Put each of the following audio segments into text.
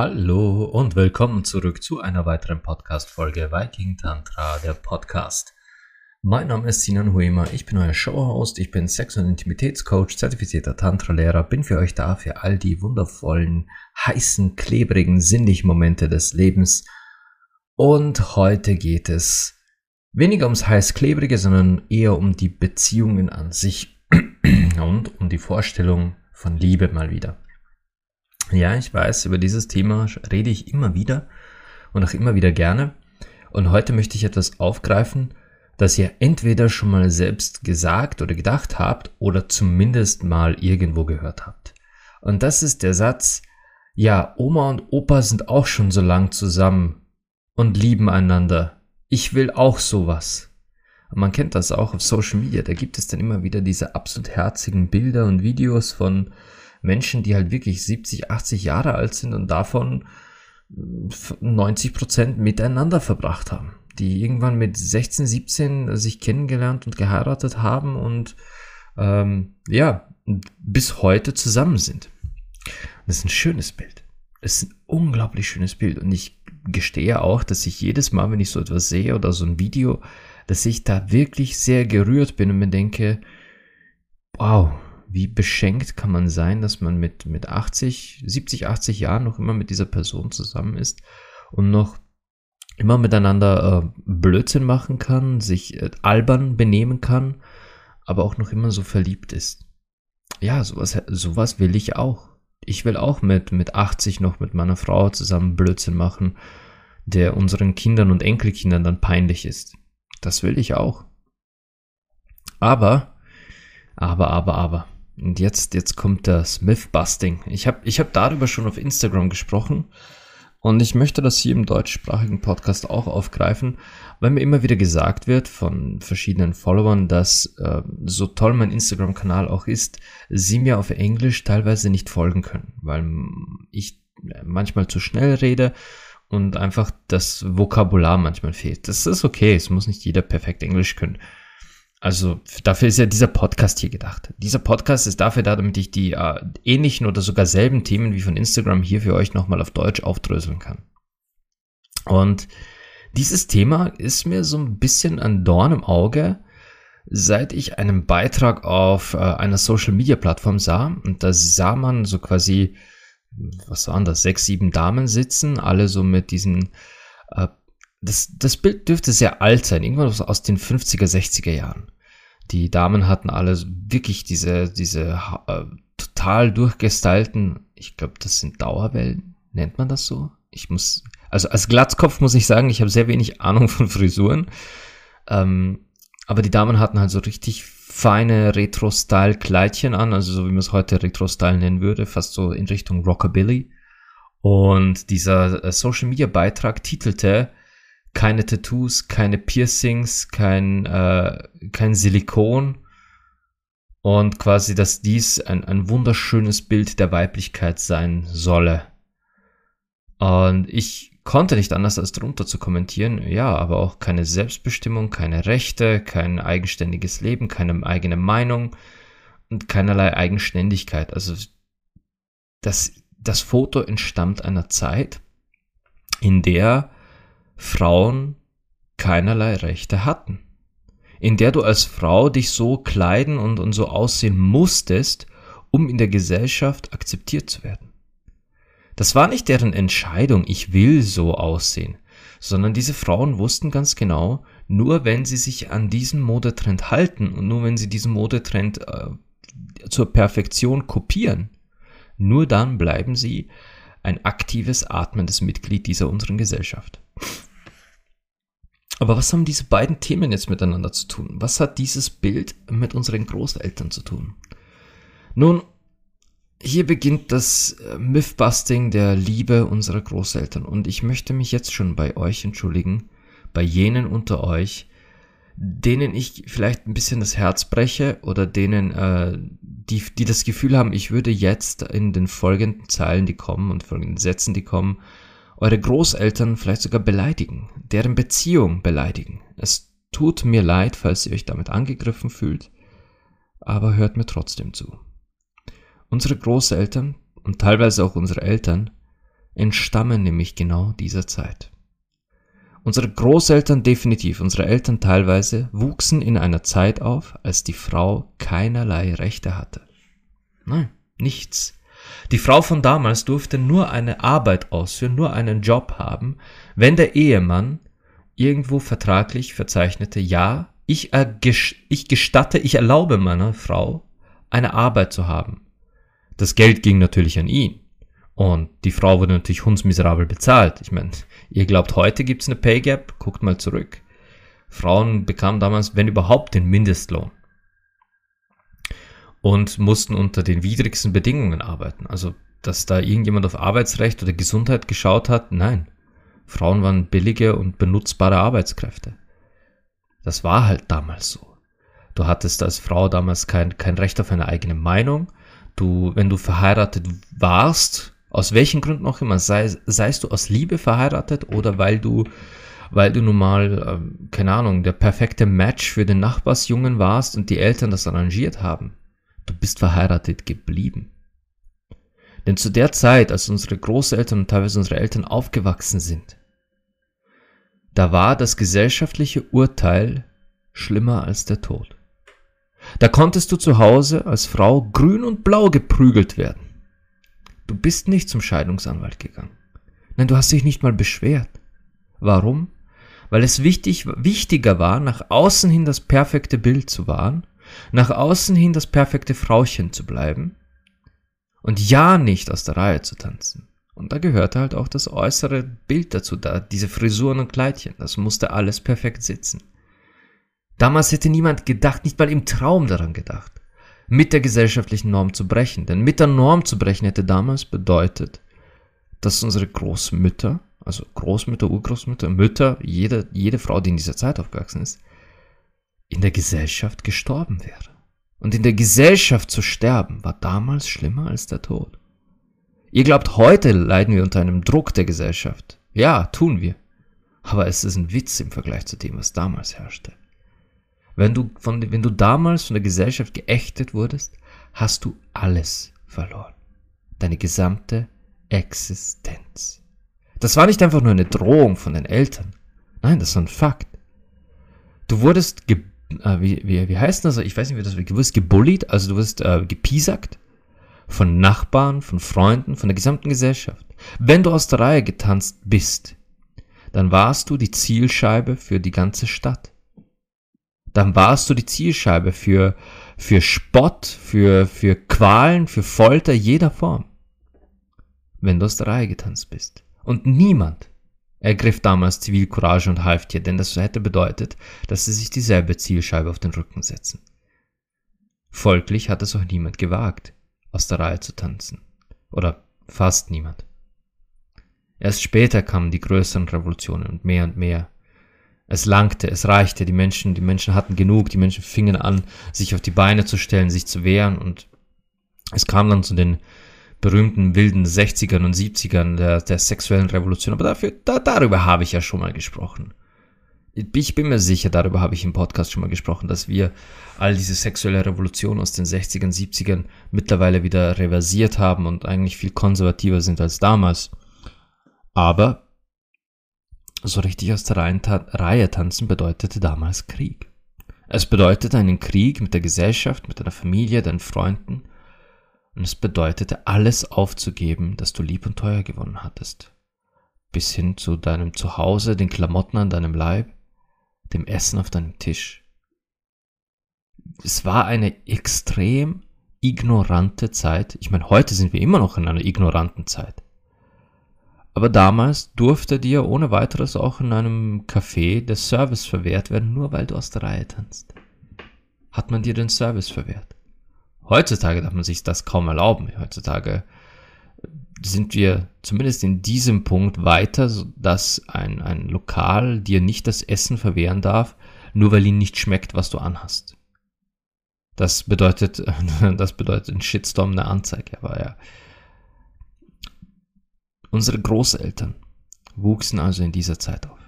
Hallo und willkommen zurück zu einer weiteren Podcast-Folge Viking Tantra, der Podcast. Mein Name ist Sinan Huema, ich bin euer Showhost, ich bin Sex- und Intimitätscoach, zertifizierter Tantra-Lehrer, bin für euch da für all die wundervollen, heißen, klebrigen, sinnlichen Momente des Lebens. Und heute geht es weniger ums heiß-klebrige, sondern eher um die Beziehungen an sich und um die Vorstellung von Liebe mal wieder. Ja, ich weiß, über dieses Thema rede ich immer wieder und auch immer wieder gerne. Und heute möchte ich etwas aufgreifen, das ihr entweder schon mal selbst gesagt oder gedacht habt oder zumindest mal irgendwo gehört habt. Und das ist der Satz, ja, Oma und Opa sind auch schon so lang zusammen und lieben einander. Ich will auch sowas. Und man kennt das auch auf Social Media, da gibt es dann immer wieder diese absolut herzigen Bilder und Videos von Menschen, die halt wirklich 70, 80 Jahre alt sind und davon 90 Prozent miteinander verbracht haben. Die irgendwann mit 16, 17 sich kennengelernt und geheiratet haben und ähm, ja, bis heute zusammen sind. Das ist ein schönes Bild. Das ist ein unglaublich schönes Bild. Und ich gestehe auch, dass ich jedes Mal, wenn ich so etwas sehe oder so ein Video, dass ich da wirklich sehr gerührt bin und mir denke, wow, wie beschenkt kann man sein, dass man mit, mit 80, 70, 80 Jahren noch immer mit dieser Person zusammen ist und noch immer miteinander äh, Blödsinn machen kann, sich äh, albern benehmen kann, aber auch noch immer so verliebt ist. Ja, sowas, sowas will ich auch. Ich will auch mit, mit 80 noch mit meiner Frau zusammen Blödsinn machen, der unseren Kindern und Enkelkindern dann peinlich ist. Das will ich auch. Aber, aber, aber, aber. Und jetzt, jetzt kommt das Mythbusting. Ich habe ich hab darüber schon auf Instagram gesprochen und ich möchte das hier im deutschsprachigen Podcast auch aufgreifen, weil mir immer wieder gesagt wird von verschiedenen Followern, dass äh, so toll mein Instagram-Kanal auch ist, sie mir auf Englisch teilweise nicht folgen können, weil ich manchmal zu schnell rede und einfach das Vokabular manchmal fehlt. Das ist okay, es muss nicht jeder perfekt Englisch können. Also dafür ist ja dieser Podcast hier gedacht. Dieser Podcast ist dafür da, damit ich die äh, ähnlichen oder sogar selben Themen wie von Instagram hier für euch nochmal auf Deutsch aufdröseln kann. Und dieses Thema ist mir so ein bisschen ein Dorn im Auge, seit ich einen Beitrag auf äh, einer Social Media Plattform sah. Und da sah man so quasi, was waren das, sechs, sieben Damen sitzen, alle so mit diesen äh, das, das Bild dürfte sehr alt sein, irgendwann aus den 50er, 60er Jahren. Die Damen hatten alle wirklich diese, diese äh, total durchgestylten, ich glaube, das sind Dauerwellen, nennt man das so? Ich muss, also als Glatzkopf muss ich sagen, ich habe sehr wenig Ahnung von Frisuren. Ähm, aber die Damen hatten halt so richtig feine Retro-Style-Kleidchen an, also so wie man es heute Retro-Style nennen würde, fast so in Richtung Rockabilly. Und dieser äh, Social-Media-Beitrag titelte keine Tattoos, keine Piercings, kein, äh, kein Silikon. Und quasi, dass dies ein, ein wunderschönes Bild der Weiblichkeit sein solle. Und ich konnte nicht anders als darunter zu kommentieren, ja, aber auch keine Selbstbestimmung, keine Rechte, kein eigenständiges Leben, keine eigene Meinung und keinerlei Eigenständigkeit. Also das, das Foto entstammt einer Zeit, in der Frauen keinerlei Rechte hatten. In der du als Frau dich so kleiden und, und so aussehen musstest, um in der Gesellschaft akzeptiert zu werden. Das war nicht deren Entscheidung, ich will so aussehen, sondern diese Frauen wussten ganz genau, nur wenn sie sich an diesen Modetrend halten und nur wenn sie diesen Modetrend äh, zur Perfektion kopieren, nur dann bleiben sie ein aktives, atmendes Mitglied dieser unseren Gesellschaft. Aber was haben diese beiden Themen jetzt miteinander zu tun? Was hat dieses Bild mit unseren Großeltern zu tun? Nun, hier beginnt das äh, Mythbusting der Liebe unserer Großeltern und ich möchte mich jetzt schon bei euch entschuldigen, bei jenen unter euch, denen ich vielleicht ein bisschen das Herz breche oder denen, äh, die, die das Gefühl haben, ich würde jetzt in den folgenden Zeilen, die kommen und folgenden Sätzen, die kommen, eure Großeltern vielleicht sogar beleidigen, deren Beziehung beleidigen. Es tut mir leid, falls ihr euch damit angegriffen fühlt, aber hört mir trotzdem zu. Unsere Großeltern und teilweise auch unsere Eltern entstammen nämlich genau dieser Zeit. Unsere Großeltern definitiv, unsere Eltern teilweise, wuchsen in einer Zeit auf, als die Frau keinerlei Rechte hatte. Nein, nichts. Die Frau von damals durfte nur eine Arbeit ausführen, nur einen Job haben, wenn der Ehemann irgendwo vertraglich verzeichnete, ja, ich, ich gestatte, ich erlaube meiner Frau, eine Arbeit zu haben. Das Geld ging natürlich an ihn. Und die Frau wurde natürlich hundsmiserabel bezahlt. Ich meine, ihr glaubt, heute gibt's eine Pay Gap? Guckt mal zurück. Frauen bekamen damals, wenn überhaupt, den Mindestlohn. Und mussten unter den widrigsten Bedingungen arbeiten. Also, dass da irgendjemand auf Arbeitsrecht oder Gesundheit geschaut hat, nein. Frauen waren billige und benutzbare Arbeitskräfte. Das war halt damals so. Du hattest als Frau damals kein, kein Recht auf eine eigene Meinung. Du, wenn du verheiratet warst, aus welchen Gründen auch immer, sei, seist du aus Liebe verheiratet oder weil du, weil du nun mal, äh, keine Ahnung, der perfekte Match für den Nachbarsjungen warst und die Eltern das arrangiert haben. Du bist verheiratet geblieben. Denn zu der Zeit, als unsere Großeltern und teilweise unsere Eltern aufgewachsen sind, da war das gesellschaftliche Urteil schlimmer als der Tod. Da konntest du zu Hause als Frau grün und blau geprügelt werden. Du bist nicht zum Scheidungsanwalt gegangen. Nein, du hast dich nicht mal beschwert. Warum? Weil es wichtig, wichtiger war, nach außen hin das perfekte Bild zu wahren, nach außen hin das perfekte Frauchen zu bleiben und ja nicht aus der Reihe zu tanzen. Und da gehörte halt auch das äußere Bild dazu, da diese Frisuren und Kleidchen, das musste alles perfekt sitzen. Damals hätte niemand gedacht, nicht mal im Traum daran gedacht mit der gesellschaftlichen Norm zu brechen. Denn mit der Norm zu brechen hätte damals bedeutet, dass unsere Großmütter, also Großmütter, Urgroßmütter, Mütter, jede, jede Frau, die in dieser Zeit aufgewachsen ist, in der Gesellschaft gestorben wäre. Und in der Gesellschaft zu sterben war damals schlimmer als der Tod. Ihr glaubt, heute leiden wir unter einem Druck der Gesellschaft. Ja, tun wir. Aber es ist ein Witz im Vergleich zu dem, was damals herrschte. Wenn du, von, wenn du damals von der Gesellschaft geächtet wurdest, hast du alles verloren. Deine gesamte Existenz. Das war nicht einfach nur eine Drohung von den Eltern. Nein, das war ein Fakt. Du wurdest, ge äh, wie, wie, wie heißt das? Ich weiß nicht, wie das wird. Du wurdest gebullied, also du wurdest äh, gepiesackt von Nachbarn, von Freunden, von der gesamten Gesellschaft. Wenn du aus der Reihe getanzt bist, dann warst du die Zielscheibe für die ganze Stadt dann warst du die Zielscheibe für, für Spott, für, für Qualen, für Folter jeder Form. Wenn du aus der Reihe getanzt bist. Und niemand ergriff damals Zivilcourage und half dir, denn das hätte bedeutet, dass sie sich dieselbe Zielscheibe auf den Rücken setzen. Folglich hat es auch niemand gewagt, aus der Reihe zu tanzen. Oder fast niemand. Erst später kamen die größeren Revolutionen und mehr und mehr es langte, es reichte, die Menschen, die Menschen hatten genug, die Menschen fingen an, sich auf die Beine zu stellen, sich zu wehren und es kam dann zu den berühmten wilden 60ern und 70ern der, der sexuellen Revolution. Aber dafür, da, darüber habe ich ja schon mal gesprochen. Ich bin mir sicher, darüber habe ich im Podcast schon mal gesprochen, dass wir all diese sexuelle Revolution aus den 60ern, 70ern mittlerweile wieder reversiert haben und eigentlich viel konservativer sind als damals. Aber so richtig aus der Reihe tanzen bedeutete damals Krieg. Es bedeutete einen Krieg mit der Gesellschaft, mit deiner Familie, deinen Freunden. Und es bedeutete alles aufzugeben, das du lieb und teuer gewonnen hattest. Bis hin zu deinem Zuhause, den Klamotten an deinem Leib, dem Essen auf deinem Tisch. Es war eine extrem ignorante Zeit. Ich meine, heute sind wir immer noch in einer ignoranten Zeit. Aber damals durfte dir ohne weiteres auch in einem Café der Service verwehrt werden, nur weil du aus der Reihe tanzt. Hat man dir den Service verwehrt? Heutzutage darf man sich das kaum erlauben. Heutzutage sind wir zumindest in diesem Punkt weiter, dass ein, ein Lokal dir nicht das Essen verwehren darf, nur weil ihm nicht schmeckt, was du anhast. Das bedeutet, das bedeutet ein Shitstorm, eine Anzeige, aber ja. Unsere Großeltern wuchsen also in dieser Zeit auf.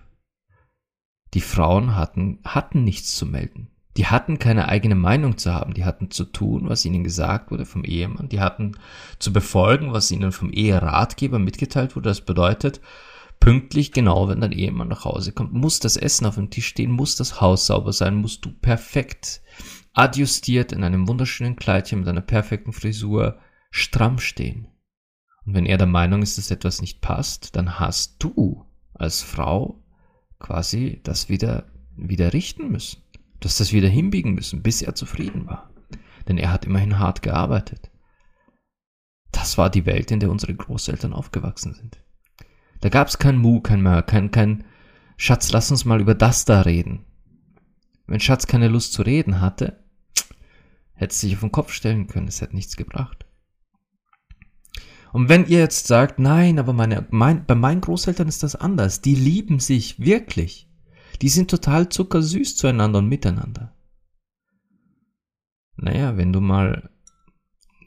Die Frauen hatten, hatten nichts zu melden. Die hatten keine eigene Meinung zu haben, die hatten zu tun, was ihnen gesagt wurde vom Ehemann, die hatten zu befolgen, was ihnen vom Eheratgeber mitgeteilt wurde. Das bedeutet, pünktlich genau, wenn dein Ehemann nach Hause kommt, muss das Essen auf dem Tisch stehen, muss das Haus sauber sein, musst du perfekt adjustiert in einem wunderschönen Kleidchen mit einer perfekten Frisur stramm stehen. Und wenn er der Meinung ist, dass etwas nicht passt, dann hast du als Frau quasi das wieder, wieder richten müssen. Du hast das wieder hinbiegen müssen, bis er zufrieden war. Denn er hat immerhin hart gearbeitet. Das war die Welt, in der unsere Großeltern aufgewachsen sind. Da gab es kein Mu, kein Mör, kein, kein Schatz, lass uns mal über das da reden. Wenn Schatz keine Lust zu reden hatte, hätte sich auf den Kopf stellen können, es hätte nichts gebracht. Und wenn ihr jetzt sagt, nein, aber meine, mein, bei meinen Großeltern ist das anders, die lieben sich wirklich. Die sind total zuckersüß zueinander und miteinander. Naja, wenn du mal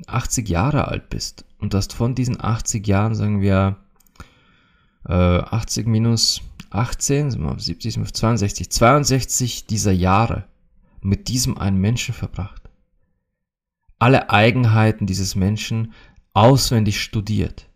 80 Jahre alt bist und hast von diesen 80 Jahren, sagen wir, äh, 80 minus 18, sind wir auf 70, sind wir auf 62, 62 dieser Jahre mit diesem einen Menschen verbracht. Alle Eigenheiten dieses Menschen auswendig studiert,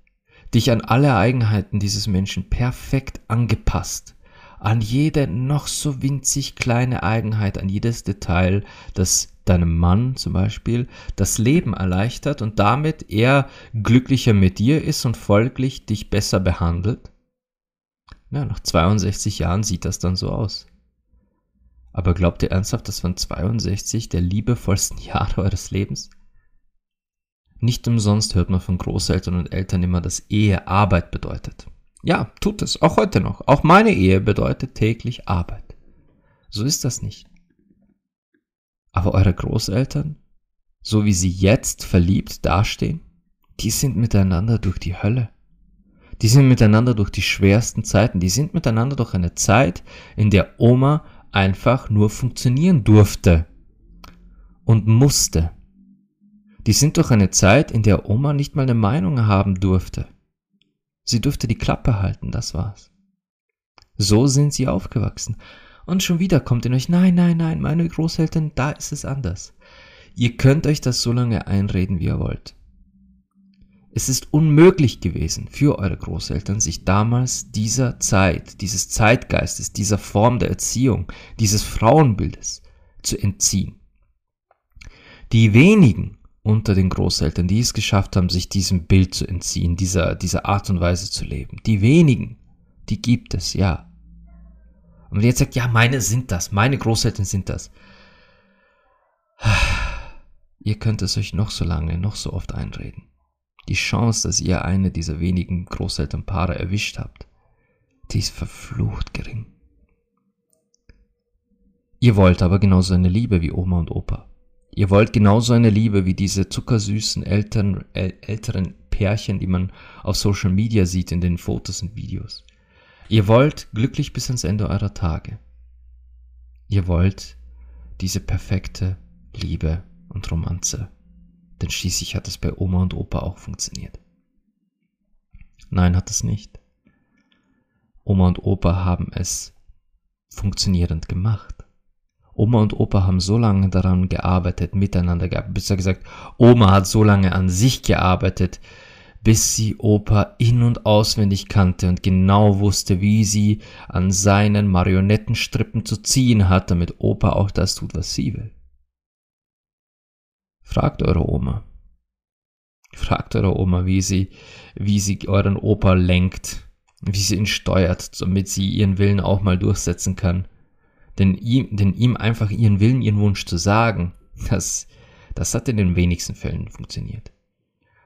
dich an alle Eigenheiten dieses Menschen perfekt angepasst, an jede noch so winzig kleine Eigenheit, an jedes Detail, das deinem Mann zum Beispiel das Leben erleichtert und damit er glücklicher mit dir ist und folglich dich besser behandelt? Ja, nach 62 Jahren sieht das dann so aus. Aber glaubt ihr ernsthaft, das waren 62 der liebevollsten Jahre eures Lebens? Nicht umsonst hört man von Großeltern und Eltern immer, dass Ehe Arbeit bedeutet. Ja, tut es, auch heute noch. Auch meine Ehe bedeutet täglich Arbeit. So ist das nicht. Aber eure Großeltern, so wie sie jetzt verliebt dastehen, die sind miteinander durch die Hölle. Die sind miteinander durch die schwersten Zeiten. Die sind miteinander durch eine Zeit, in der Oma einfach nur funktionieren durfte und musste. Die sind durch eine Zeit, in der Oma nicht mal eine Meinung haben durfte. Sie durfte die Klappe halten, das war's. So sind sie aufgewachsen. Und schon wieder kommt in euch, nein, nein, nein, meine Großeltern, da ist es anders. Ihr könnt euch das so lange einreden, wie ihr wollt. Es ist unmöglich gewesen für eure Großeltern, sich damals dieser Zeit, dieses Zeitgeistes, dieser Form der Erziehung, dieses Frauenbildes zu entziehen. Die wenigen unter den Großeltern, die es geschafft haben, sich diesem Bild zu entziehen, dieser, dieser Art und Weise zu leben, die wenigen, die gibt es, ja. Und jetzt sagt, ja, meine sind das, meine Großeltern sind das. Ihr könnt es euch noch so lange, noch so oft einreden die Chance, dass ihr eine dieser wenigen Großelternpaare erwischt habt, die ist verflucht gering. Ihr wollt aber genauso eine Liebe wie Oma und Opa. Ihr wollt genauso eine Liebe wie diese zuckersüßen Eltern, äh, älteren Pärchen, die man auf Social Media sieht in den Fotos und Videos. Ihr wollt glücklich bis ans Ende eurer Tage. Ihr wollt diese perfekte Liebe und Romanze denn schließlich hat es bei Oma und Opa auch funktioniert. Nein, hat es nicht. Oma und Opa haben es funktionierend gemacht. Oma und Opa haben so lange daran gearbeitet, miteinander gearbeitet, besser gesagt, Oma hat so lange an sich gearbeitet, bis sie Opa in und auswendig kannte und genau wusste, wie sie an seinen Marionettenstrippen zu ziehen hat, damit Opa auch das tut, was sie will. Fragt eure Oma. Fragt eure Oma, wie sie, wie sie euren Opa lenkt, wie sie ihn steuert, damit sie ihren Willen auch mal durchsetzen kann. Denn ihm, denn ihm einfach ihren Willen, ihren Wunsch zu sagen, das, das hat in den wenigsten Fällen funktioniert.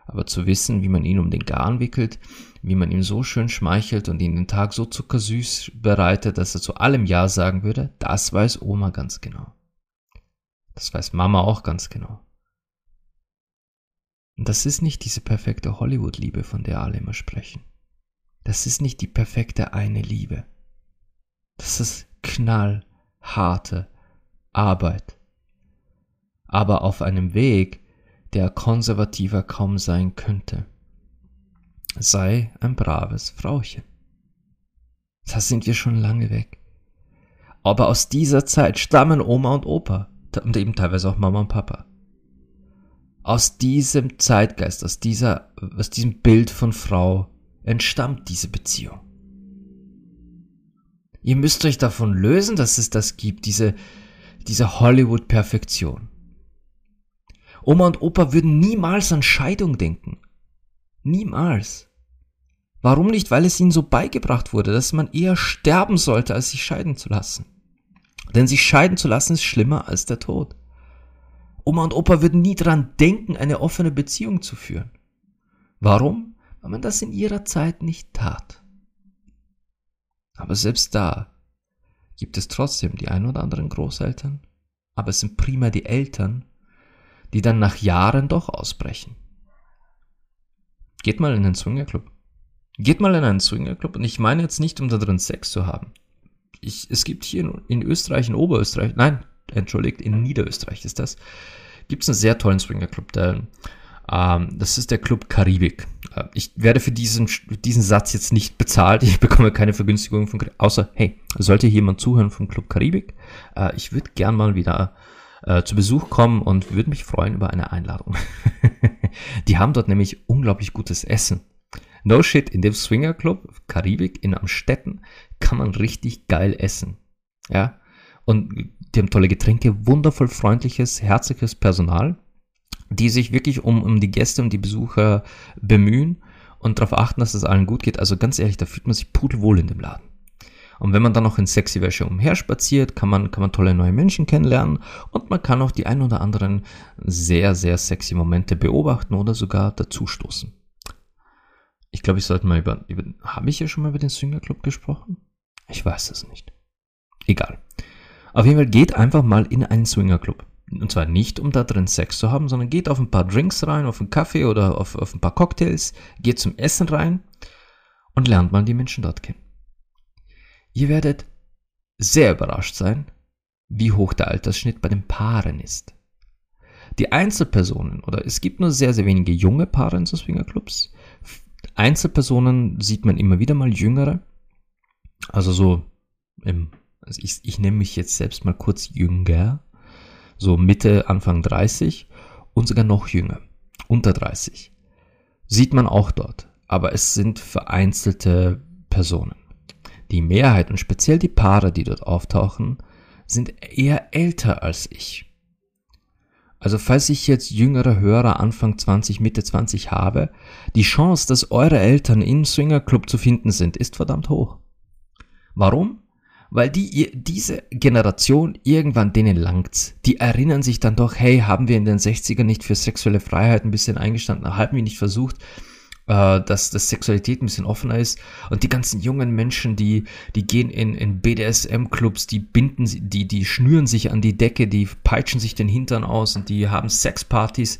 Aber zu wissen, wie man ihn um den Garn wickelt, wie man ihm so schön schmeichelt und ihn den Tag so zuckersüß bereitet, dass er zu allem Ja sagen würde, das weiß Oma ganz genau. Das weiß Mama auch ganz genau. Und das ist nicht diese perfekte Hollywood-Liebe, von der alle immer sprechen. Das ist nicht die perfekte eine Liebe. Das ist knallharte Arbeit. Aber auf einem Weg, der konservativer kaum sein könnte. Sei ein braves Frauchen. Da sind wir schon lange weg. Aber aus dieser Zeit stammen Oma und Opa. und eben teilweise auch Mama und Papa. Aus diesem Zeitgeist, aus dieser, aus diesem Bild von Frau entstammt diese Beziehung. Ihr müsst euch davon lösen, dass es das gibt, diese, diese Hollywood-Perfektion. Oma und Opa würden niemals an Scheidung denken. Niemals. Warum nicht? Weil es ihnen so beigebracht wurde, dass man eher sterben sollte, als sich scheiden zu lassen. Denn sich scheiden zu lassen ist schlimmer als der Tod. Oma und Opa würden nie dran denken, eine offene Beziehung zu führen. Warum? Weil man das in ihrer Zeit nicht tat. Aber selbst da gibt es trotzdem die ein oder anderen Großeltern, aber es sind prima die Eltern, die dann nach Jahren doch ausbrechen. Geht mal in den Swingerclub. Geht mal in einen Swingerclub und ich meine jetzt nicht, um da drin Sex zu haben. Ich, es gibt hier in Österreich, in Oberösterreich, nein, entschuldigt, in Niederösterreich ist das, gibt es einen sehr tollen Swingerclub, der das ist der Club Karibik. Äh, ich werde für diesen, diesen Satz jetzt nicht bezahlt. Ich bekomme keine Vergünstigung von, außer, hey, sollte jemand zuhören vom Club Karibik? Äh, ich würde gern mal wieder äh, zu Besuch kommen und würde mich freuen über eine Einladung. Die haben dort nämlich unglaublich gutes Essen. No shit, in dem Swinger Club Karibik in Amstetten kann man richtig geil essen. Ja. Und die haben tolle Getränke, wundervoll freundliches, herzliches Personal die sich wirklich um, um die Gäste und die Besucher bemühen und darauf achten, dass es allen gut geht. Also ganz ehrlich, da fühlt man sich pudelwohl in dem Laden. Und wenn man dann noch in sexy Wäsche umherspaziert, kann man, kann man tolle neue Menschen kennenlernen und man kann auch die ein oder anderen sehr, sehr sexy Momente beobachten oder sogar dazustoßen. Ich glaube, ich sollte mal über, über habe ich ja schon mal über den Swinger Club gesprochen? Ich weiß es nicht. Egal. Auf jeden Fall geht einfach mal in einen Swinger Club. Und zwar nicht, um da drin Sex zu haben, sondern geht auf ein paar Drinks rein, auf einen Kaffee oder auf, auf ein paar Cocktails, geht zum Essen rein und lernt mal die Menschen dort kennen. Ihr werdet sehr überrascht sein, wie hoch der Altersschnitt bei den Paaren ist. Die Einzelpersonen, oder es gibt nur sehr, sehr wenige junge Paare in so Swingerclubs. Einzelpersonen sieht man immer wieder mal jüngere. Also so im, also ich, ich nenne mich jetzt selbst mal kurz jünger so Mitte, Anfang 30 und sogar noch jünger, unter 30. Sieht man auch dort, aber es sind vereinzelte Personen. Die Mehrheit und speziell die Paare, die dort auftauchen, sind eher älter als ich. Also falls ich jetzt jüngere Hörer Anfang 20, Mitte 20 habe, die Chance, dass eure Eltern im Swingerclub zu finden sind, ist verdammt hoch. Warum? Weil die, diese Generation irgendwann denen langt's. Die erinnern sich dann doch, hey, haben wir in den 60ern nicht für sexuelle Freiheit ein bisschen eingestanden, haben wir nicht versucht, äh, dass, dass Sexualität ein bisschen offener ist. Und die ganzen jungen Menschen, die, die gehen in, in BDSM-Clubs, die binden, die, die schnüren sich an die Decke, die peitschen sich den Hintern aus und die haben Sexpartys.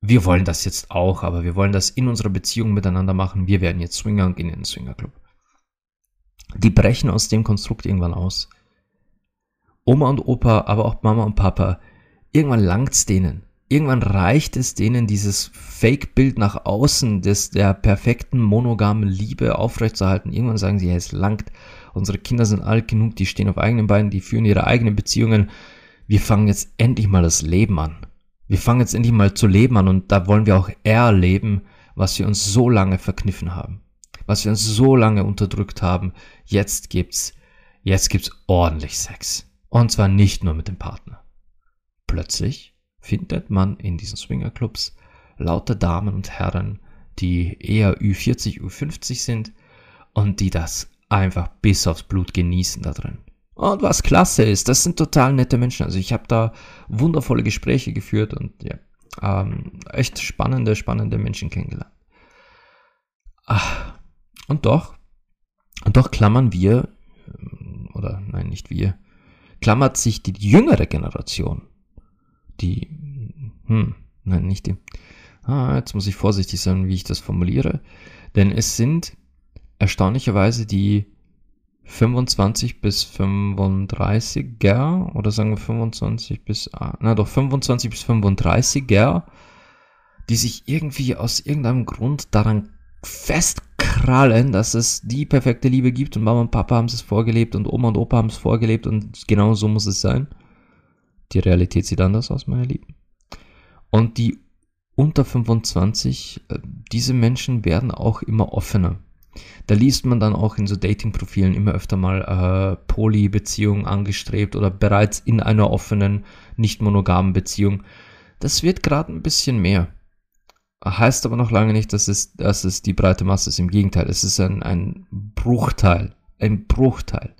Wir wollen das jetzt auch, aber wir wollen das in unserer Beziehung miteinander machen. Wir werden jetzt Swinger und gehen in den Swingerclub. Die brechen aus dem Konstrukt irgendwann aus. Oma und Opa, aber auch Mama und Papa, irgendwann langt's denen. Irgendwann reicht es denen, dieses Fake-Bild nach außen des, der perfekten monogamen Liebe aufrechtzuerhalten. Irgendwann sagen sie, ja, es langt. Unsere Kinder sind alt genug, die stehen auf eigenen Beinen, die führen ihre eigenen Beziehungen. Wir fangen jetzt endlich mal das Leben an. Wir fangen jetzt endlich mal zu leben an und da wollen wir auch erleben, was wir uns so lange verkniffen haben was wir uns so lange unterdrückt haben, jetzt gibt's, jetzt gibt's ordentlich Sex. Und zwar nicht nur mit dem Partner. Plötzlich findet man in diesen Swingerclubs lauter Damen und Herren, die eher Ü40, Ü50 sind und die das einfach bis aufs Blut genießen da drin. Und was klasse ist, das sind total nette Menschen. Also ich habe da wundervolle Gespräche geführt und ja, ähm, echt spannende, spannende Menschen kennengelernt. Ach, und doch, und doch klammern wir, oder nein, nicht wir, klammert sich die jüngere Generation, die, hm, nein, nicht die, ah, jetzt muss ich vorsichtig sein, wie ich das formuliere, denn es sind erstaunlicherweise die 25 bis 35er, oder sagen wir 25 bis, ah, na doch, 25 bis 35er, die sich irgendwie aus irgendeinem Grund daran festkrallen, dass es die perfekte Liebe gibt und Mama und Papa haben es vorgelebt und Oma und Opa haben es vorgelebt und genau so muss es sein. Die Realität sieht anders aus, meine Lieben. Und die unter 25, äh, diese Menschen werden auch immer offener. Da liest man dann auch in so Dating-Profilen immer öfter mal äh, Poly-Beziehungen angestrebt oder bereits in einer offenen, nicht monogamen Beziehung. Das wird gerade ein bisschen mehr. Heißt aber noch lange nicht, dass es, dass es die breite Masse ist. Im Gegenteil, es ist ein, ein Bruchteil. Ein Bruchteil.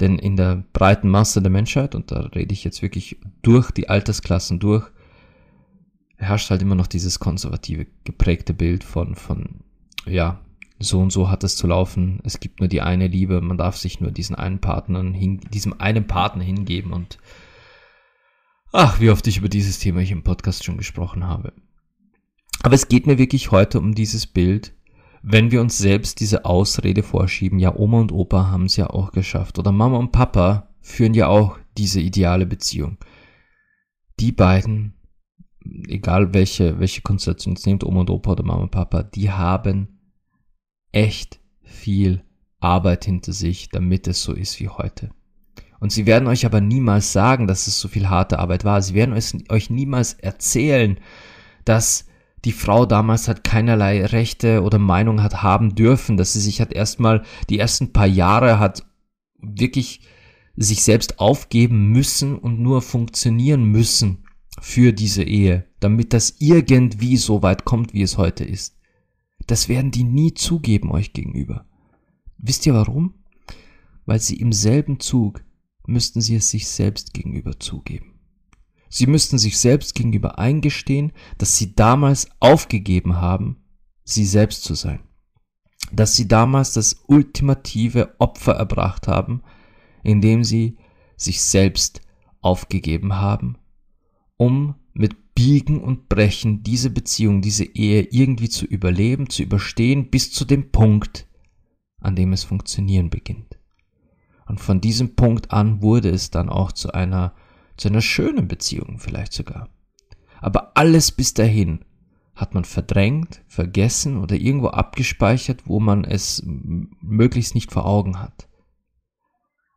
Denn in der breiten Masse der Menschheit, und da rede ich jetzt wirklich durch die Altersklassen durch, herrscht halt immer noch dieses konservative, geprägte Bild von, von, ja, so und so hat es zu laufen. Es gibt nur die eine Liebe. Man darf sich nur diesen einen Partner, hin, diesem einen Partner hingeben und ach, wie oft ich über dieses Thema hier im Podcast schon gesprochen habe. Aber es geht mir wirklich heute um dieses Bild, wenn wir uns selbst diese Ausrede vorschieben, ja, Oma und Opa haben es ja auch geschafft oder Mama und Papa führen ja auch diese ideale Beziehung. Die beiden, egal welche, welche Konstellation es nimmt, Oma und Opa oder Mama und Papa, die haben echt viel Arbeit hinter sich, damit es so ist wie heute. Und sie werden euch aber niemals sagen, dass es so viel harte Arbeit war. Sie werden euch niemals erzählen, dass die Frau damals hat keinerlei Rechte oder Meinung hat haben dürfen, dass sie sich hat erstmal die ersten paar Jahre hat wirklich sich selbst aufgeben müssen und nur funktionieren müssen für diese Ehe, damit das irgendwie so weit kommt, wie es heute ist. Das werden die nie zugeben euch gegenüber. Wisst ihr warum? Weil sie im selben Zug müssten sie es sich selbst gegenüber zugeben. Sie müssten sich selbst gegenüber eingestehen, dass sie damals aufgegeben haben, sie selbst zu sein. Dass sie damals das ultimative Opfer erbracht haben, indem sie sich selbst aufgegeben haben, um mit Biegen und Brechen diese Beziehung, diese Ehe irgendwie zu überleben, zu überstehen, bis zu dem Punkt, an dem es funktionieren beginnt. Und von diesem Punkt an wurde es dann auch zu einer, zu einer schönen Beziehung vielleicht sogar. Aber alles bis dahin hat man verdrängt, vergessen oder irgendwo abgespeichert, wo man es möglichst nicht vor Augen hat.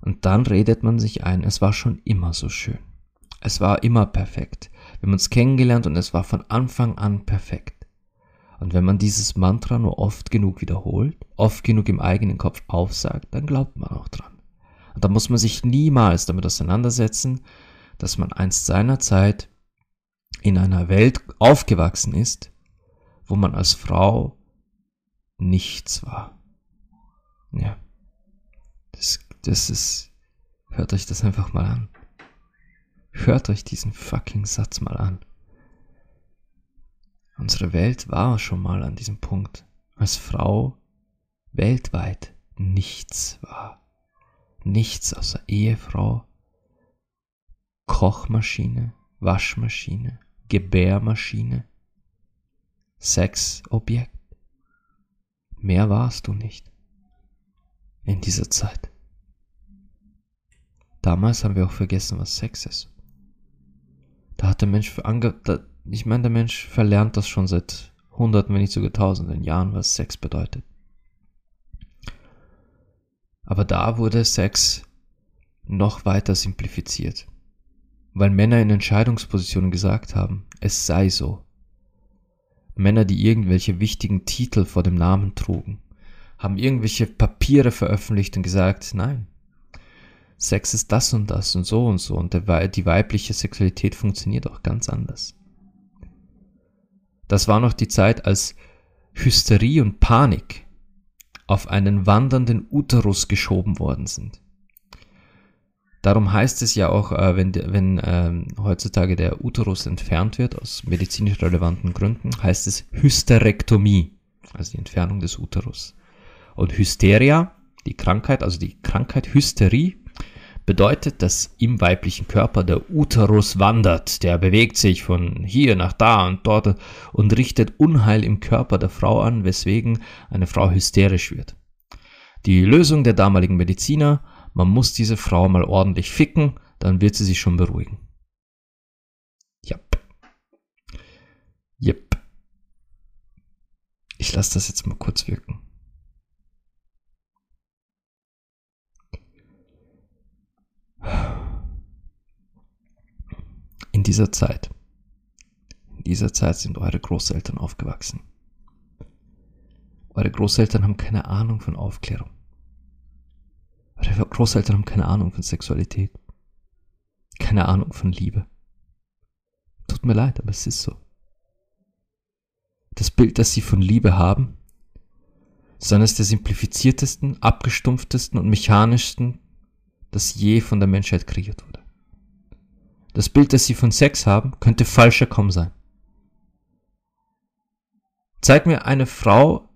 Und dann redet man sich ein, es war schon immer so schön. Es war immer perfekt. Wir haben uns kennengelernt und es war von Anfang an perfekt. Und wenn man dieses Mantra nur oft genug wiederholt, oft genug im eigenen Kopf aufsagt, dann glaubt man auch dran. Und da muss man sich niemals damit auseinandersetzen, dass man einst seiner Zeit in einer Welt aufgewachsen ist, wo man als Frau nichts war. Ja. Das, das ist, hört euch das einfach mal an. Hört euch diesen fucking Satz mal an. Unsere Welt war schon mal an diesem Punkt, als Frau weltweit nichts war. Nichts außer Ehefrau, Kochmaschine, Waschmaschine, Gebärmaschine, Sexobjekt. Mehr warst du nicht in dieser Zeit. Damals haben wir auch vergessen, was Sex ist. Da hat der Mensch, ange da, ich meine, der Mensch verlernt das schon seit hunderten, wenn nicht sogar tausenden Jahren, was Sex bedeutet. Aber da wurde Sex noch weiter simplifiziert, weil Männer in Entscheidungspositionen gesagt haben, es sei so. Männer, die irgendwelche wichtigen Titel vor dem Namen trugen, haben irgendwelche Papiere veröffentlicht und gesagt, nein, Sex ist das und das und so und so und der, die weibliche Sexualität funktioniert auch ganz anders. Das war noch die Zeit, als Hysterie und Panik auf einen wandernden Uterus geschoben worden sind. Darum heißt es ja auch, äh, wenn, wenn äh, heutzutage der Uterus entfernt wird, aus medizinisch relevanten Gründen, heißt es Hysterektomie, also die Entfernung des Uterus. Und Hysteria, die Krankheit, also die Krankheit Hysterie, bedeutet, dass im weiblichen Körper der Uterus wandert. Der bewegt sich von hier nach da und dort und richtet Unheil im Körper der Frau an, weswegen eine Frau hysterisch wird. Die Lösung der damaligen Mediziner, man muss diese Frau mal ordentlich ficken, dann wird sie sich schon beruhigen. Yep. Yep. Ich lasse das jetzt mal kurz wirken. dieser Zeit, in dieser Zeit sind eure Großeltern aufgewachsen. Eure Großeltern haben keine Ahnung von Aufklärung. Eure Großeltern haben keine Ahnung von Sexualität. Keine Ahnung von Liebe. Tut mir leid, aber es ist so. Das Bild, das sie von Liebe haben, ist eines der simplifiziertesten, abgestumpftesten und mechanischsten, das je von der Menschheit kreiert wurde. Das Bild, das sie von Sex haben, könnte falscher kaum sein. Zeig mir eine Frau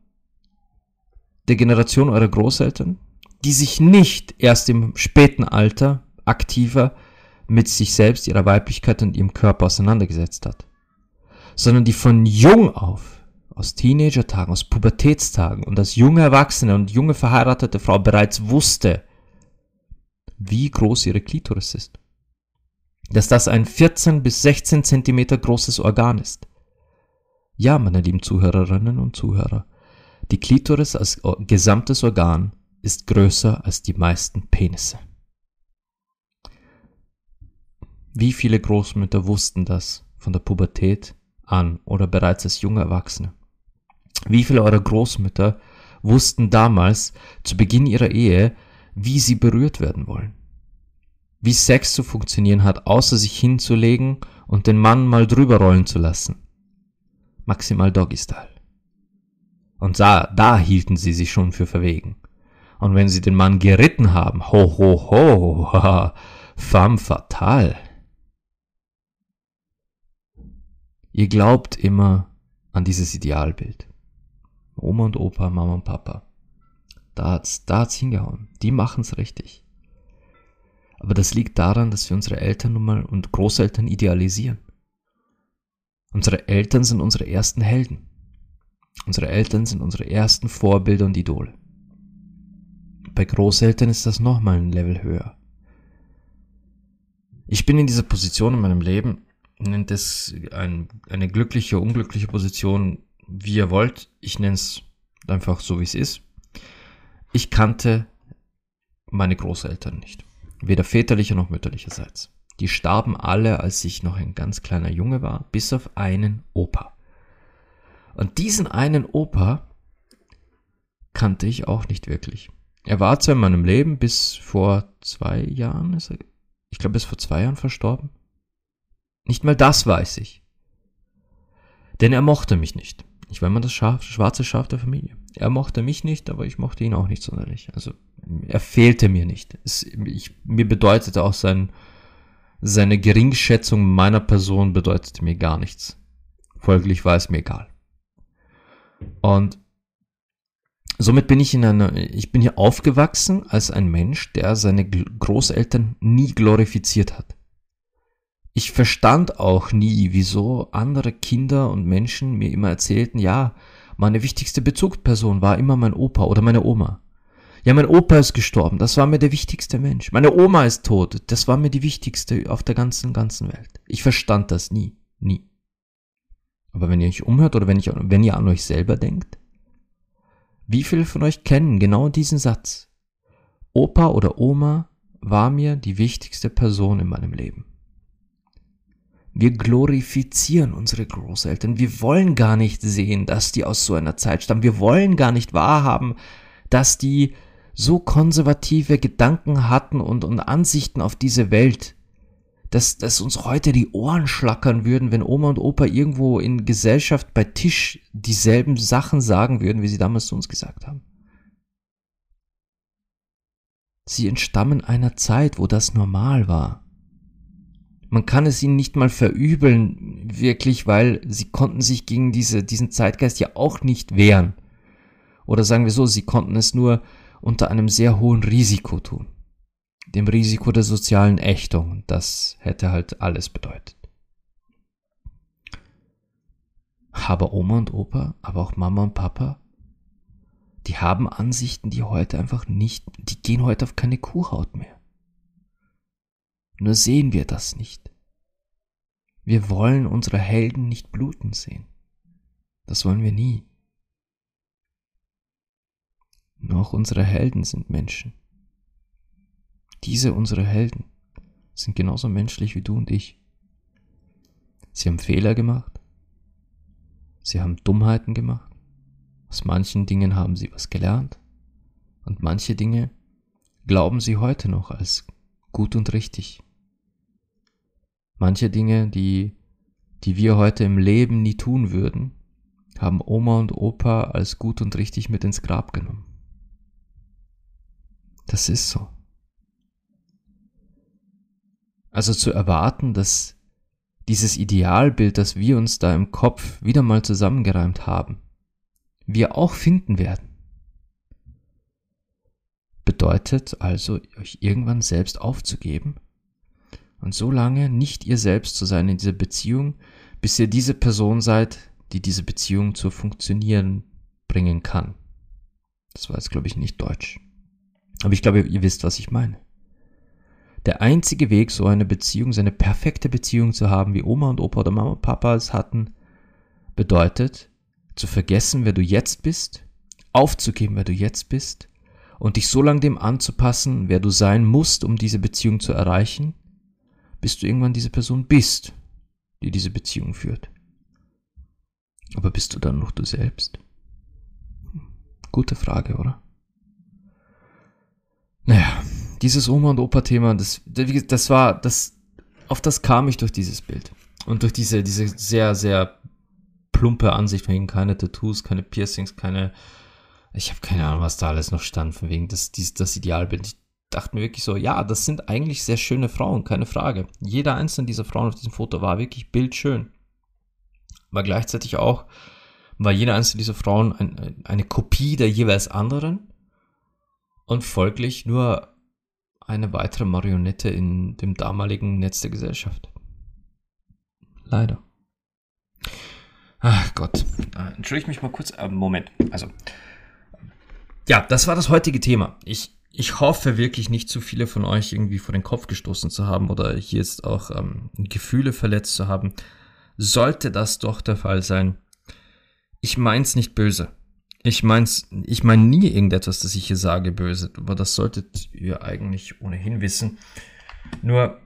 der Generation eurer Großeltern, die sich nicht erst im späten Alter aktiver mit sich selbst, ihrer Weiblichkeit und ihrem Körper auseinandergesetzt hat, sondern die von jung auf, aus Teenagertagen, aus Pubertätstagen und als junge Erwachsene und junge verheiratete Frau bereits wusste, wie groß ihre Klitoris ist. Dass das ein 14 bis 16 Zentimeter großes Organ ist. Ja, meine lieben Zuhörerinnen und Zuhörer, die Klitoris als gesamtes Organ ist größer als die meisten Penisse. Wie viele Großmütter wussten das von der Pubertät an oder bereits als junge Erwachsene? Wie viele eurer Großmütter wussten damals zu Beginn ihrer Ehe, wie sie berührt werden wollen? Wie Sex zu funktionieren hat, außer sich hinzulegen und den Mann mal drüber rollen zu lassen. Maximal Doggy-Style. Und da, da hielten sie sich schon für verwegen. Und wenn sie den Mann geritten haben, ho, ho, ho, femme fatale. Ihr glaubt immer an dieses Idealbild. Oma und Opa, Mama und Papa. Da hat's, da hat's hingehauen. Die machen's richtig. Aber das liegt daran, dass wir unsere Eltern nun mal und Großeltern idealisieren. Unsere Eltern sind unsere ersten Helden. Unsere Eltern sind unsere ersten Vorbilder und Idole. Bei Großeltern ist das nochmal ein Level höher. Ich bin in dieser Position in meinem Leben, nennt es ein, eine glückliche, unglückliche Position, wie ihr wollt. Ich nenne es einfach so, wie es ist. Ich kannte meine Großeltern nicht. Weder väterlicher noch mütterlicherseits. Die starben alle, als ich noch ein ganz kleiner Junge war, bis auf einen Opa. Und diesen einen Opa kannte ich auch nicht wirklich. Er war zwar in meinem Leben bis vor zwei Jahren, ist er, ich glaube, bis vor zwei Jahren verstorben. Nicht mal das weiß ich. Denn er mochte mich nicht. Ich war immer das Schaf, schwarze Schaf der Familie. Er mochte mich nicht, aber ich mochte ihn auch nicht sonderlich. Also er fehlte mir nicht. Es, ich, mir bedeutete auch sein, seine Geringschätzung meiner Person bedeutete mir gar nichts. Folglich war es mir egal. Und somit bin ich in einer, ich bin hier aufgewachsen als ein Mensch, der seine Großeltern nie glorifiziert hat. Ich verstand auch nie, wieso andere Kinder und Menschen mir immer erzählten, ja, meine wichtigste Bezugsperson war immer mein Opa oder meine Oma. Ja, mein Opa ist gestorben, das war mir der wichtigste Mensch. Meine Oma ist tot, das war mir die wichtigste auf der ganzen, ganzen Welt. Ich verstand das nie, nie. Aber wenn ihr euch umhört oder wenn, ich, wenn ihr an euch selber denkt, wie viele von euch kennen genau diesen Satz? Opa oder Oma war mir die wichtigste Person in meinem Leben. Wir glorifizieren unsere Großeltern. Wir wollen gar nicht sehen, dass die aus so einer Zeit stammen. Wir wollen gar nicht wahrhaben, dass die so konservative Gedanken hatten und, und Ansichten auf diese Welt, dass, dass uns heute die Ohren schlackern würden, wenn Oma und Opa irgendwo in Gesellschaft bei Tisch dieselben Sachen sagen würden, wie sie damals zu uns gesagt haben. Sie entstammen einer Zeit, wo das normal war. Man kann es ihnen nicht mal verübeln, wirklich, weil sie konnten sich gegen diese, diesen Zeitgeist ja auch nicht wehren. Oder sagen wir so, sie konnten es nur unter einem sehr hohen Risiko tun. Dem Risiko der sozialen Ächtung. Das hätte halt alles bedeutet. Aber Oma und Opa, aber auch Mama und Papa, die haben Ansichten, die heute einfach nicht, die gehen heute auf keine Kuhhaut mehr. Nur sehen wir das nicht. Wir wollen unsere Helden nicht bluten sehen. Das wollen wir nie. Nur auch unsere Helden sind Menschen. Diese unsere Helden sind genauso menschlich wie du und ich. Sie haben Fehler gemacht. Sie haben Dummheiten gemacht. Aus manchen Dingen haben sie was gelernt. Und manche Dinge glauben sie heute noch als gut und richtig. Manche Dinge, die, die wir heute im Leben nie tun würden, haben Oma und Opa als gut und richtig mit ins Grab genommen. Das ist so. Also zu erwarten, dass dieses Idealbild, das wir uns da im Kopf wieder mal zusammengereimt haben, wir auch finden werden, bedeutet also, euch irgendwann selbst aufzugeben und so lange nicht ihr selbst zu sein in dieser Beziehung, bis ihr diese Person seid, die diese Beziehung zu funktionieren bringen kann. Das war jetzt, glaube ich, nicht deutsch. Aber ich glaube, ihr wisst, was ich meine. Der einzige Weg, so eine Beziehung, so eine perfekte Beziehung zu haben, wie Oma und Opa oder Mama und Papa es hatten, bedeutet, zu vergessen, wer du jetzt bist, aufzugeben, wer du jetzt bist und dich so lange dem anzupassen, wer du sein musst, um diese Beziehung zu erreichen, bis du irgendwann diese Person bist, die diese Beziehung führt. Aber bist du dann noch du selbst? Gute Frage, oder? Naja, dieses Oma- und Opa-Thema, das, das war, das, auf das kam ich durch dieses Bild. Und durch diese, diese sehr, sehr plumpe Ansicht, wegen keine Tattoos, keine Piercings, keine, ich habe keine Ahnung, was da alles noch stand, von wegen das, dies, das Idealbild. Ich dachte mir wirklich so, ja, das sind eigentlich sehr schöne Frauen, keine Frage. Jeder einzelne dieser Frauen auf diesem Foto war wirklich bildschön. Aber gleichzeitig auch war jeder einzelne dieser Frauen ein, eine Kopie der jeweils anderen und folglich nur eine weitere Marionette in dem damaligen Netz der Gesellschaft. Leider. Ach Gott. Äh, entschuldige mich mal kurz. Äh, Moment. Also. Ja, das war das heutige Thema. Ich, ich hoffe wirklich nicht zu viele von euch irgendwie vor den Kopf gestoßen zu haben oder hier jetzt auch ähm, Gefühle verletzt zu haben. Sollte das doch der Fall sein, ich mein's nicht böse. Ich mein's, ich mein nie irgendetwas, das ich hier sage, böse, aber das solltet ihr eigentlich ohnehin wissen. Nur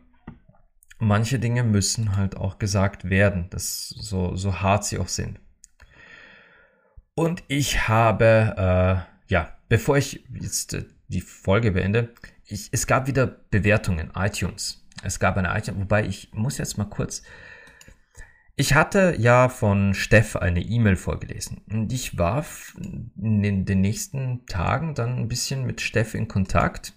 manche Dinge müssen halt auch gesagt werden, das so, so hart sie auch sind. Und ich habe, äh, ja, bevor ich jetzt äh, die Folge beende, ich, es gab wieder Bewertungen, iTunes. Es gab eine iTunes, wobei ich muss jetzt mal kurz, ich hatte ja von Steff eine E-Mail vorgelesen und ich war in den nächsten Tagen dann ein bisschen mit Steff in Kontakt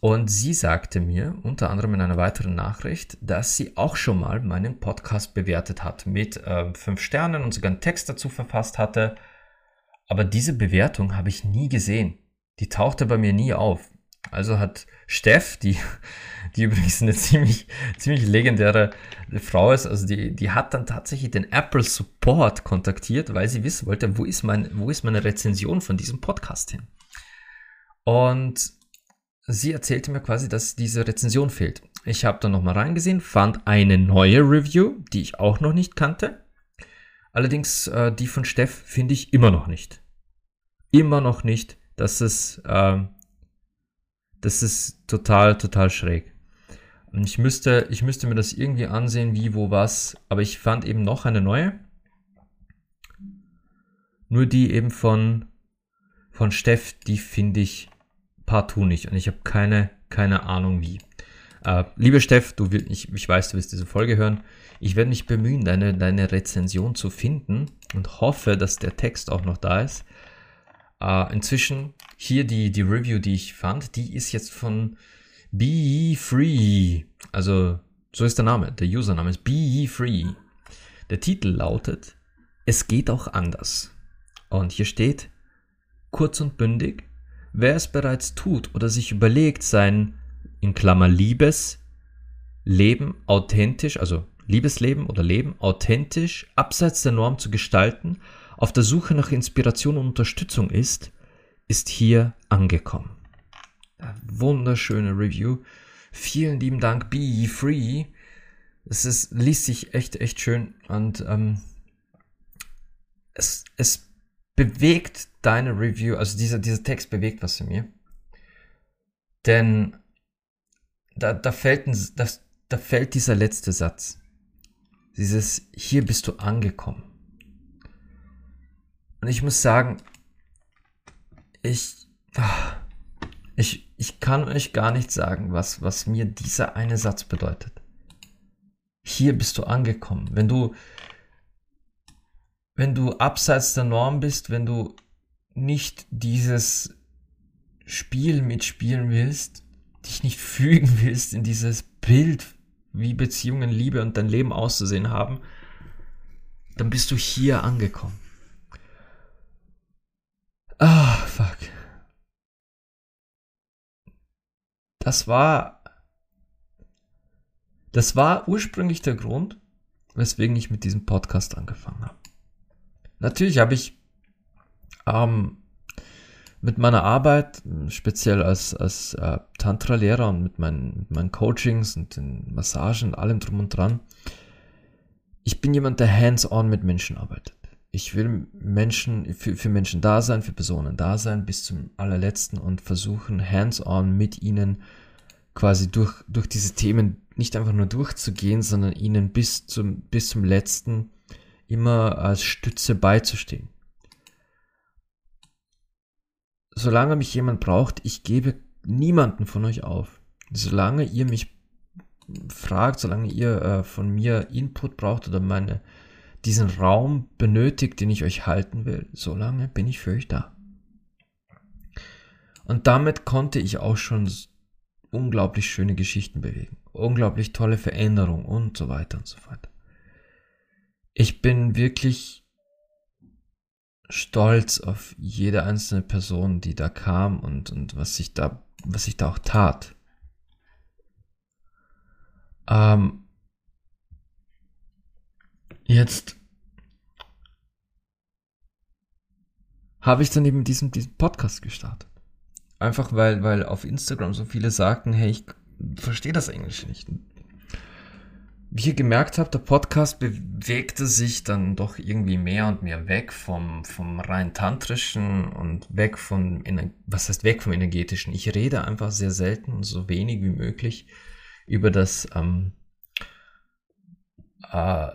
und sie sagte mir, unter anderem in einer weiteren Nachricht, dass sie auch schon mal meinen Podcast bewertet hat mit äh, fünf Sternen und sogar einen Text dazu verfasst hatte. Aber diese Bewertung habe ich nie gesehen. Die tauchte bei mir nie auf. Also hat Steff, die, die übrigens eine ziemlich, ziemlich legendäre Frau ist, also die, die hat dann tatsächlich den Apple Support kontaktiert, weil sie wissen wollte, wo ist mein, wo ist meine Rezension von diesem Podcast hin? Und sie erzählte mir quasi, dass diese Rezension fehlt. Ich habe dann nochmal reingesehen, fand eine neue Review, die ich auch noch nicht kannte. Allerdings äh, die von Steff finde ich immer noch nicht. Immer noch nicht. Das ist, äh, das ist total, total schräg. Ich müsste, ich müsste mir das irgendwie ansehen, wie, wo, was. Aber ich fand eben noch eine neue. Nur die eben von, von Steff, die finde ich partout nicht und ich habe keine, keine Ahnung wie. Äh, liebe Steff, du ich, ich weiß, du wirst diese Folge hören. Ich werde mich bemühen, deine, deine Rezension zu finden und hoffe, dass der Text auch noch da ist. Äh, inzwischen hier die, die Review, die ich fand, die ist jetzt von Be Free. Also, so ist der Name. Der Username ist Be Free. Der Titel lautet Es geht auch anders. Und hier steht kurz und bündig, Wer es bereits tut oder sich überlegt, sein in Klammer Liebes Leben authentisch, also Liebesleben oder Leben authentisch abseits der Norm zu gestalten, auf der Suche nach Inspiration und Unterstützung ist, ist hier angekommen. Wunderschöne Review. Vielen lieben Dank, Be Free. Es ist, liest sich echt, echt schön und ähm, es, es bewegt deine Review, also dieser, dieser Text bewegt was in mir. Denn da, da, fällt ein, das, da fällt dieser letzte Satz. Dieses, hier bist du angekommen. Und ich muss sagen, ich, ah, ich, ich kann euch gar nicht sagen, was, was mir dieser eine Satz bedeutet. Hier bist du angekommen. Wenn du, wenn du abseits der Norm bist, wenn du nicht dieses Spiel mitspielen willst, dich nicht fügen willst in dieses Bild, wie Beziehungen, Liebe und dein Leben auszusehen haben, dann bist du hier angekommen. Ah, fuck. Das war, das war ursprünglich der Grund, weswegen ich mit diesem Podcast angefangen habe. Natürlich habe ich ähm, mit meiner Arbeit, speziell als, als äh, Tantra-Lehrer und mit meinen, mit meinen Coachings und den Massagen und allem drum und dran, ich bin jemand, der hands-on mit Menschen arbeitet. Ich will Menschen, für, für Menschen da sein, für Personen da sein, bis zum allerletzten und versuchen, hands-on mit ihnen quasi durch, durch diese Themen nicht einfach nur durchzugehen, sondern ihnen bis zum, bis zum letzten immer als Stütze beizustehen solange mich jemand braucht, ich gebe niemanden von euch auf. Solange ihr mich fragt, solange ihr äh, von mir Input braucht oder meine, diesen Raum benötigt, den ich euch halten will, solange bin ich für euch da. Und damit konnte ich auch schon unglaublich schöne Geschichten bewegen, unglaublich tolle Veränderungen und so weiter und so fort. Ich bin wirklich stolz auf jede einzelne Person, die da kam und, und was sich da, was sich da auch tat. Ähm, jetzt habe ich dann eben diesen, diesen Podcast gestartet. Einfach weil, weil auf Instagram so viele sagten, hey, ich verstehe das Englisch nicht wie ihr gemerkt habt, der Podcast bewegte sich dann doch irgendwie mehr und mehr weg vom, vom rein tantrischen und weg von, was heißt weg vom energetischen. Ich rede einfach sehr selten und so wenig wie möglich über das ähm, äh,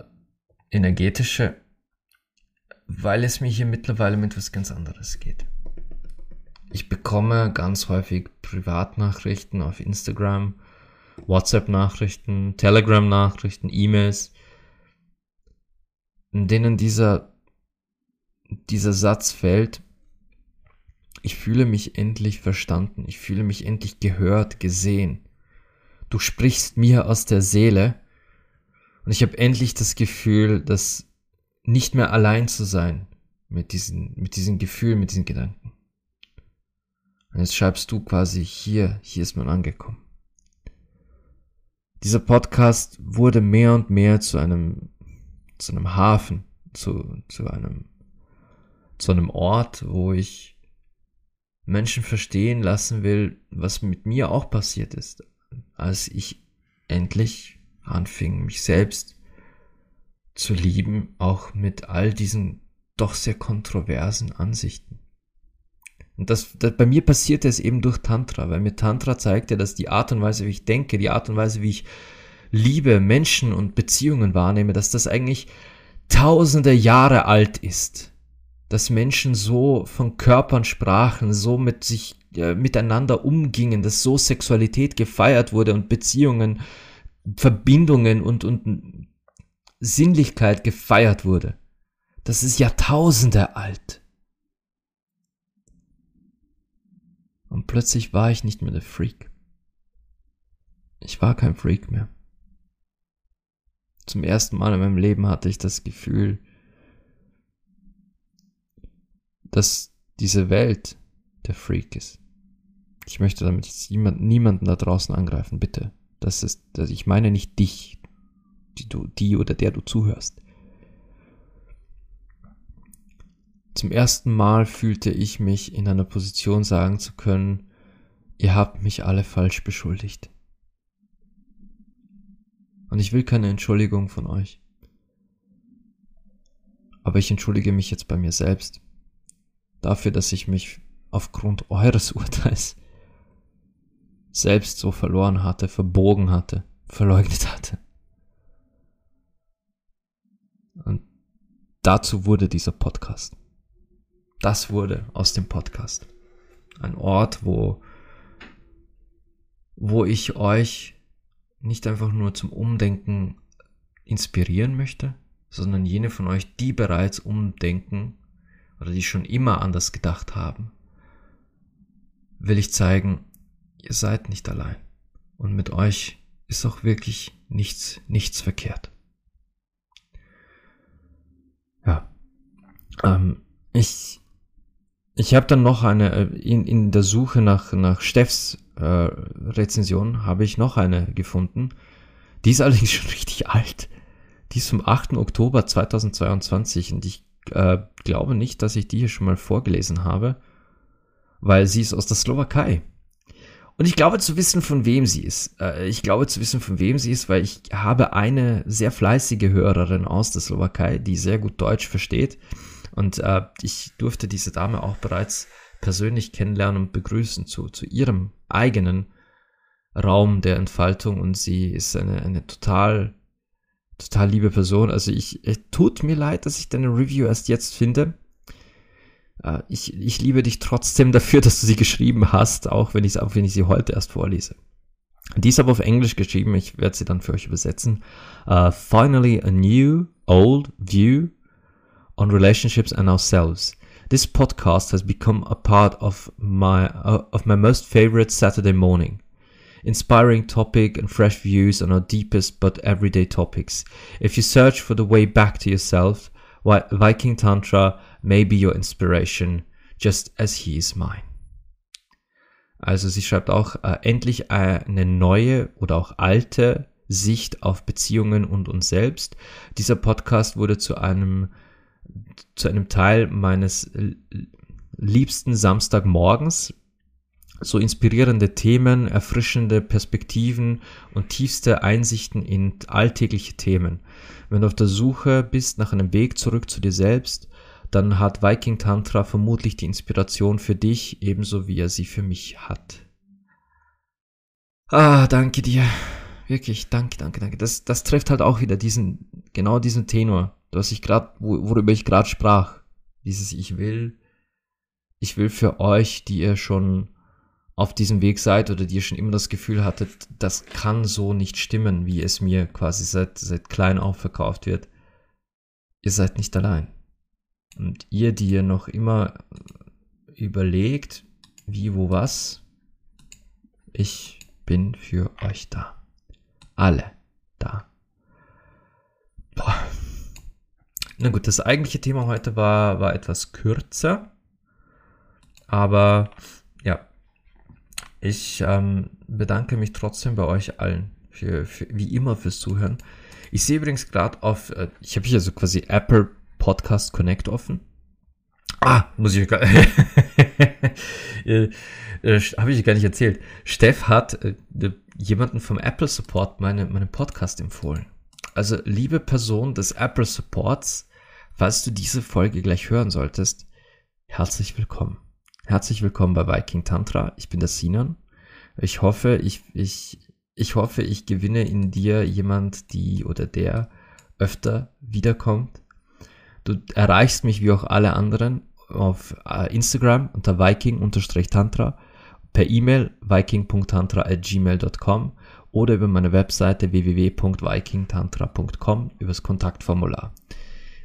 energetische, weil es mir hier mittlerweile mit etwas ganz anderes geht. Ich bekomme ganz häufig Privatnachrichten auf Instagram, WhatsApp-Nachrichten, Telegram-Nachrichten, E-Mails, in denen dieser, dieser Satz fällt, ich fühle mich endlich verstanden, ich fühle mich endlich gehört, gesehen. Du sprichst mir aus der Seele und ich habe endlich das Gefühl, dass nicht mehr allein zu sein mit diesen, mit diesen Gefühlen, mit diesen Gedanken. Und jetzt schreibst du quasi hier, hier ist man angekommen. Dieser Podcast wurde mehr und mehr zu einem, zu einem Hafen, zu, zu einem, zu einem Ort, wo ich Menschen verstehen lassen will, was mit mir auch passiert ist, als ich endlich anfing, mich selbst zu lieben, auch mit all diesen doch sehr kontroversen Ansichten. Und das, das, bei mir passierte es eben durch Tantra, weil mir Tantra zeigte, dass die Art und Weise, wie ich denke, die Art und Weise, wie ich Liebe, Menschen und Beziehungen wahrnehme, dass das eigentlich tausende Jahre alt ist. Dass Menschen so von Körpern sprachen, so mit sich äh, miteinander umgingen, dass so Sexualität gefeiert wurde und Beziehungen, Verbindungen und, und Sinnlichkeit gefeiert wurde. Das ist Jahrtausende alt. Und plötzlich war ich nicht mehr der Freak. Ich war kein Freak mehr. Zum ersten Mal in meinem Leben hatte ich das Gefühl, dass diese Welt der Freak ist. Ich möchte damit niemanden da draußen angreifen, bitte. Das ist, ich meine nicht dich, die du, die oder der du zuhörst. Zum ersten Mal fühlte ich mich in einer Position sagen zu können, ihr habt mich alle falsch beschuldigt. Und ich will keine Entschuldigung von euch. Aber ich entschuldige mich jetzt bei mir selbst. Dafür, dass ich mich aufgrund eures Urteils selbst so verloren hatte, verbogen hatte, verleugnet hatte. dazu wurde dieser Podcast. Das wurde aus dem Podcast. Ein Ort, wo, wo ich euch nicht einfach nur zum Umdenken inspirieren möchte, sondern jene von euch, die bereits umdenken oder die schon immer anders gedacht haben, will ich zeigen, ihr seid nicht allein. Und mit euch ist auch wirklich nichts, nichts verkehrt. Ja. Ähm, ich ich habe dann noch eine, äh, in, in der Suche nach, nach Steffs äh, Rezension habe ich noch eine gefunden. Die ist allerdings schon richtig alt. Die ist vom 8. Oktober 2022 und ich äh, glaube nicht, dass ich die hier schon mal vorgelesen habe, weil sie ist aus der Slowakei. Und ich glaube zu wissen, von wem sie ist. Äh, ich glaube zu wissen, von wem sie ist, weil ich habe eine sehr fleißige Hörerin aus der Slowakei, die sehr gut Deutsch versteht. Und äh, ich durfte diese Dame auch bereits persönlich kennenlernen und begrüßen zu, zu ihrem eigenen Raum der Entfaltung. Und sie ist eine, eine total, total liebe Person. Also ich, tut mir leid, dass ich deine Review erst jetzt finde. Äh, ich, ich liebe dich trotzdem dafür, dass du sie geschrieben hast, auch wenn ich, auch wenn ich sie heute erst vorlese. Die ist aber auf Englisch geschrieben, ich werde sie dann für euch übersetzen. Uh, finally a new, old view on relationships and ourselves. This podcast has become a part of my uh, of my most favorite Saturday morning. Inspiring topic and fresh views on our deepest but everyday topics. If you search for the way back to yourself, Viking Tantra may be your inspiration, just as he is mine. Also sie schreibt auch äh, endlich eine neue oder auch alte Sicht auf Beziehungen und uns selbst. Dieser Podcast wurde zu einem zu einem Teil meines liebsten Samstagmorgens. So inspirierende Themen, erfrischende Perspektiven und tiefste Einsichten in alltägliche Themen. Wenn du auf der Suche bist nach einem Weg zurück zu dir selbst, dann hat Viking Tantra vermutlich die Inspiration für dich, ebenso wie er sie für mich hat. Ah, danke dir. Wirklich, danke, danke, danke. Das, das trifft halt auch wieder diesen, genau diesen Tenor, was ich gerade, worüber ich gerade sprach. Dieses Ich will, ich will für euch, die ihr schon auf diesem Weg seid oder die ihr schon immer das Gefühl hattet, das kann so nicht stimmen, wie es mir quasi seit, seit klein auf verkauft wird. Ihr seid nicht allein. Und ihr, die ihr noch immer überlegt, wie, wo, was, ich bin für euch da. Alle da. Boah. Na gut, das eigentliche Thema heute war, war etwas kürzer. Aber ich ähm, bedanke mich trotzdem bei euch allen, für, für, wie immer fürs Zuhören. Ich sehe übrigens gerade auf, äh, ich habe hier so quasi Apple Podcast Connect offen. Ah, muss ich gar äh, äh, habe ich gar nicht erzählt. Steff hat äh, jemanden vom Apple Support meine, meinen Podcast empfohlen. Also, liebe Person des Apple Supports, falls du diese Folge gleich hören solltest, herzlich willkommen. Herzlich willkommen bei Viking Tantra. Ich bin der Sinan. Ich hoffe, ich, ich, ich hoffe, ich gewinne in dir jemand, die oder der öfter wiederkommt. Du erreichst mich wie auch alle anderen auf äh, Instagram unter viking-tantra, per E-Mail viking.tantra@gmail.com oder über meine Webseite www.vikingtantra.com übers Kontaktformular.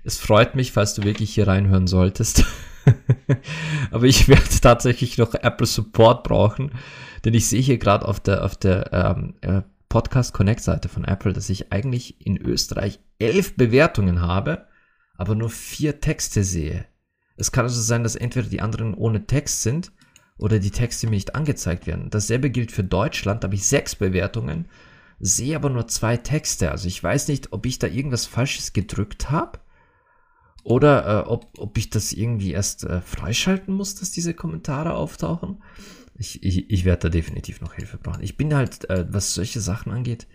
Es freut mich, falls du wirklich hier reinhören solltest. Aber ich werde tatsächlich noch Apple Support brauchen, denn ich sehe hier gerade auf der, auf der ähm, äh, Podcast Connect Seite von Apple, dass ich eigentlich in Österreich elf Bewertungen habe, aber nur vier Texte sehe. Es kann also sein, dass entweder die anderen ohne Text sind oder die Texte mir nicht angezeigt werden. Dasselbe gilt für Deutschland, da habe ich sechs Bewertungen, sehe aber nur zwei Texte. Also ich weiß nicht, ob ich da irgendwas Falsches gedrückt habe oder äh, ob, ob ich das irgendwie erst äh, freischalten muss, dass diese Kommentare auftauchen. Ich, ich, ich werde da definitiv noch Hilfe brauchen. Ich bin halt, äh, was solche Sachen angeht,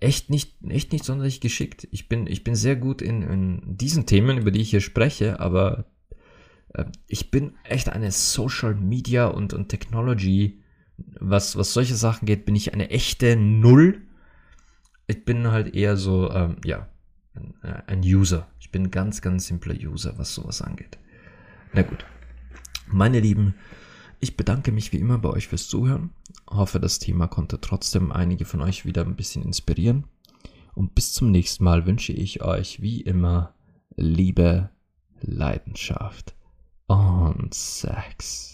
echt nicht, echt nicht sonderlich geschickt. Ich bin, ich bin sehr gut in, in diesen Themen, über die ich hier spreche, aber äh, ich bin echt eine Social Media und, und Technology, was, was solche Sachen geht, bin ich eine echte Null. Ich bin halt eher so, ähm, ja, ein User. Ich bin ein ganz, ganz simpler User, was sowas angeht. Na gut. Meine Lieben, ich bedanke mich wie immer bei euch fürs Zuhören. Hoffe, das Thema konnte trotzdem einige von euch wieder ein bisschen inspirieren. Und bis zum nächsten Mal wünsche ich euch wie immer Liebe, Leidenschaft und Sex.